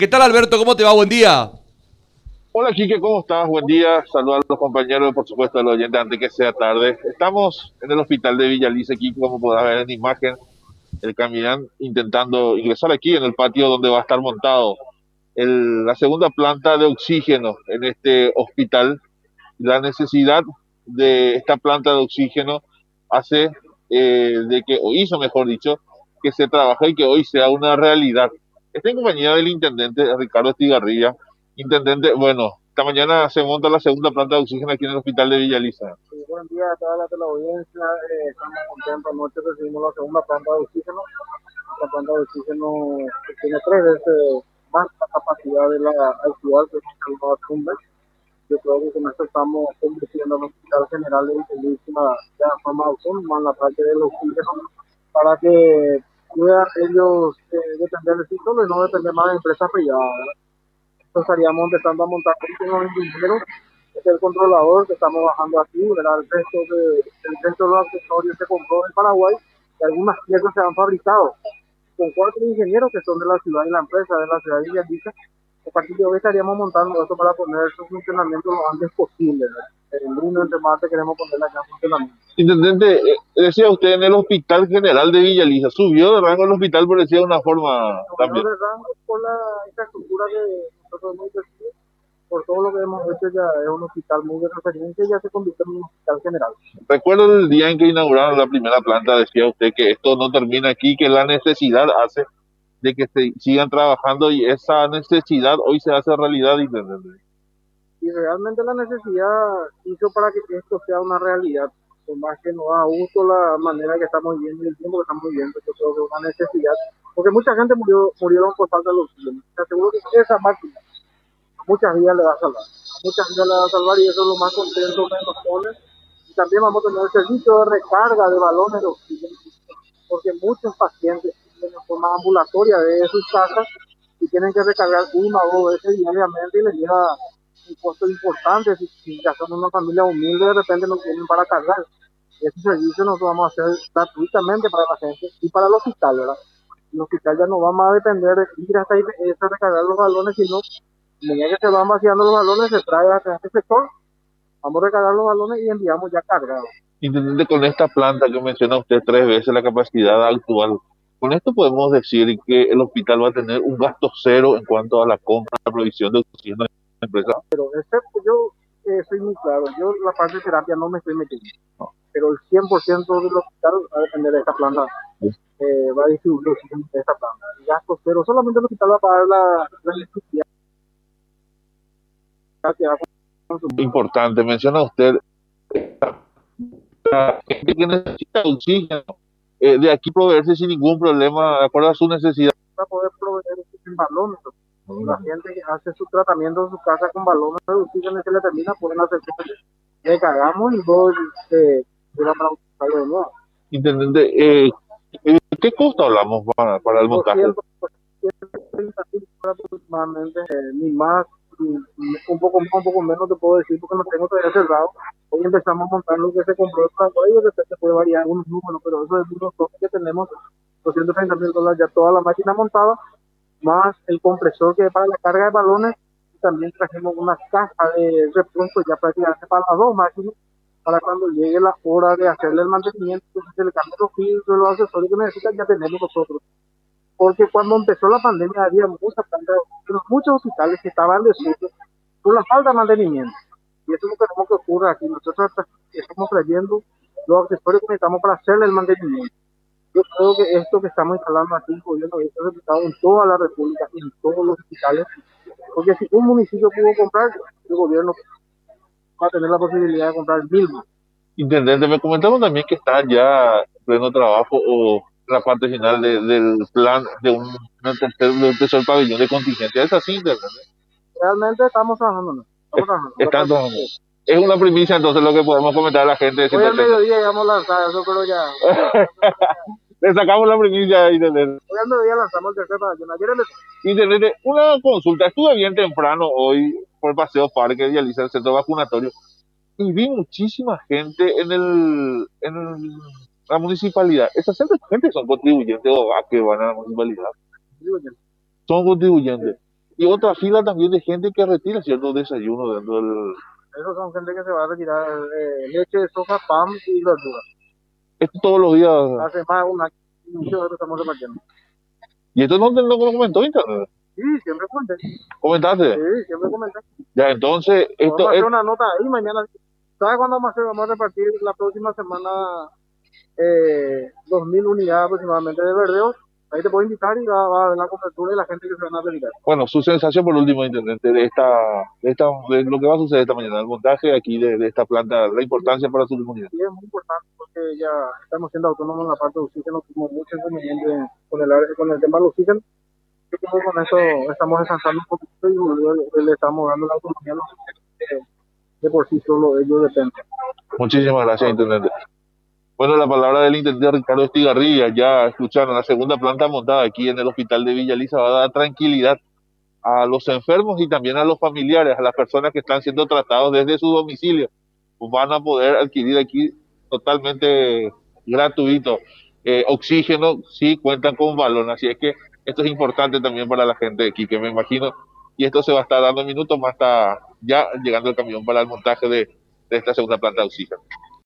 ¿Qué tal Alberto? ¿Cómo te va? Buen día. Hola Quique, ¿cómo estás? Buen día. Saludos a los compañeros, por supuesto a los oyentes antes que sea tarde. Estamos en el hospital de Villalice, aquí como podrás ver en imagen, el caminán intentando ingresar aquí en el patio donde va a estar montado el, la segunda planta de oxígeno en este hospital. La necesidad de esta planta de oxígeno hace eh, de que, o hizo mejor dicho, que se trabaje y que hoy sea una realidad Estoy en compañía del intendente Ricardo Estigarrilla. Intendente, bueno, esta mañana se monta la segunda planta de oxígeno aquí en el hospital de Villaliza. Sí, buen día a toda la teleaudiencia. Eh, estamos contentos. Anoche recibimos la segunda planta de oxígeno. La planta de oxígeno tiene tres veces más la capacidad de la actual que es Cumbre. Yo creo que con esto estamos convirtiendo el Hospital General de Villaliza ya forma autónoma en la parte del oxígeno para que puedan ellos eh, depender de sí y no depender más de empresas privadas. Entonces estaríamos empezando a montar un ingeniero, es el controlador que estamos bajando aquí. El resto de, el resto de los accesorios se compró en Paraguay y algunas piezas se han fabricado con cuatro ingenieros que son de la ciudad y la empresa, de la ciudad de Villaldiza. De hoy estaríamos montando esto para poner su funcionamiento lo antes posible. ¿verdad? El lunes, entre martes, queremos ponerla ya en funcionamiento. Intendente, eh, decía usted en el Hospital General de Villaliza, ¿subió de rango el hospital por decir de una forma también? de rango por la infraestructura que nosotros hemos invertido, por todo lo que hemos hecho ya es un hospital muy de referencia y ya se convirtió en un hospital general. Recuerdo el día en que inauguraron la primera planta, decía usted que esto no termina aquí, que la necesidad hace de que se sigan trabajando y esa necesidad hoy se hace realidad, intendente. Y realmente la necesidad hizo para que esto sea una realidad por más que nos da gusto la manera que estamos viviendo y el tiempo que estamos viviendo, yo creo que es una necesidad, porque mucha gente murió, murieron por falta de oxígeno. Te aseguro que esa máquina muchas vidas le va a salvar, muchas vidas le va a salvar y eso es lo más contento que nos pone. Y también vamos a tener servicio de recarga de balones de oxígeno, porque muchos pacientes forma ambulatoria de sus casas y tienen que recargar una o dos veces diariamente y les lleva un costo importante. Si, si ya son una familia humilde, de repente no tienen para cargar. Ese servicio nos lo vamos a hacer gratuitamente para la gente y para el hospital, ¿verdad? El hospital ya no va más a depender de ir hasta ahí a recargar los balones, sino medida que se van vaciando los balones, se trae hasta este sector, vamos a recargar los balones y enviamos ya cargados. Intendente, con esta planta que menciona usted tres veces la capacidad actual, con esto podemos decir que el hospital va a tener un gasto cero en cuanto a la compra, la provisión de oxígeno de la empresa. Pero este, yo eh, soy muy claro, yo la parte de terapia no me estoy metiendo, no. pero el 100% del hospital va a depender de esta planta, sí. eh, va a distribuir oxígeno de esta planta. El gasto cero, solamente el hospital va a pagar la, la electricidad. Importante, menciona usted que necesita oxígeno, eh, de aquí proveerse sin ningún problema, de acuerdo a su necesidad. Para poder proveer en balones. La gente que hace su tratamiento en su casa con balones oxígeno se le termina, pueden hacer le cagamos y luego eh, para buscarlo de nuevo. Intendente, eh, ¿qué costo hablamos para, para el montaje? 130 mil aproximadamente, eh, ni más, ni, un poco más, un poco menos te puedo decir porque no tengo todavía cerrado. Hoy empezamos a montar lo que se compró el Paraguay de repente puede variar unos números, pero eso es unos toques que tenemos, 230 mil dólares ya toda la máquina montada, más el compresor que para la carga de balones, y también trajimos una caja de repuesto ya prácticamente para las dos máquinas, para cuando llegue la hora de hacerle el mantenimiento, se le cambian los filtros, los accesorios que necesitan, ya tenemos nosotros. Porque cuando empezó la pandemia había muchas muchos hospitales que estaban desusos por la falta de mantenimiento. Y eso no queremos que ocurra aquí. Nosotros estamos trayendo los accesorios que necesitamos para hacerle el mantenimiento yo creo que esto que estamos instalando aquí en gobierno es replicado en toda la República, en todos los hospitales, porque si un municipio pudo comprar, el gobierno va a tener la posibilidad de comprar mil más. Intendente, me comentaron también que está ya en pleno trabajo o la parte final de, del plan de un, tercer, de un tercer pabellón de contingencia. ¿Es así, intendente? Realmente estamos trabajando. Están. Es una primicia entonces lo que podemos comentar a la gente. Hoy al mediodía ya hemos lanzado eso, pero ya... Le sacamos la primicia ahí, Intendente. Hoy al mediodía lanzamos el tercer pabellón. Ayer el... Intendente, una consulta. Estuve bien temprano hoy por el Paseo Parque y el centro vacunatorio y vi muchísima gente en el en el, la municipalidad. Esas gente son contribuyentes o a que van a la municipalidad. Son contribuyentes. Y otra fila también de gente que retira ciertos desayunos dentro del... Esos son gente que se va a retirar eh, leche, soja, pan y verduras. Esto todos los días. Hace más de un año que estamos repartiendo. ¿Y esto no te lo comentó internet? Sí, siempre comenté. ¿Comentaste? Sí, siempre comenté. Ya, entonces, esto Vamos a es... hacer una nota ahí mañana. ¿Sabes cuándo vamos a hacer? Vamos a repartir la próxima semana eh, 2.000 unidades aproximadamente de verdeos. Ahí te puedo invitar y va, va a ver la cobertura de la gente que se van a retirar. Bueno, su sensación por último, intendente, de esta, de esta, de lo que va a suceder esta mañana, el montaje aquí de, de esta planta, la importancia para su comunidad. Sí, es muy importante porque ya estamos siendo autónomos en la parte de oxígeno, tuvimos mucho inconveniente con el, con el tema del oxígeno. Creo que con eso estamos descansando un poquito y le, estamos dando la autonomía a los de por sí solo ellos dependen. Muchísimas gracias, intendente. Bueno, la palabra del intendente Ricardo Estigarribia, ya escucharon, la segunda planta montada aquí en el hospital de Villa Lisa va a dar tranquilidad a los enfermos y también a los familiares, a las personas que están siendo tratados desde su domicilio. Pues van a poder adquirir aquí totalmente gratuito eh, oxígeno si cuentan con balón. Así es que esto es importante también para la gente de aquí, que me imagino. Y esto se va a estar dando minutos más hasta ya llegando el camión para el montaje de esta segunda planta de oxígeno.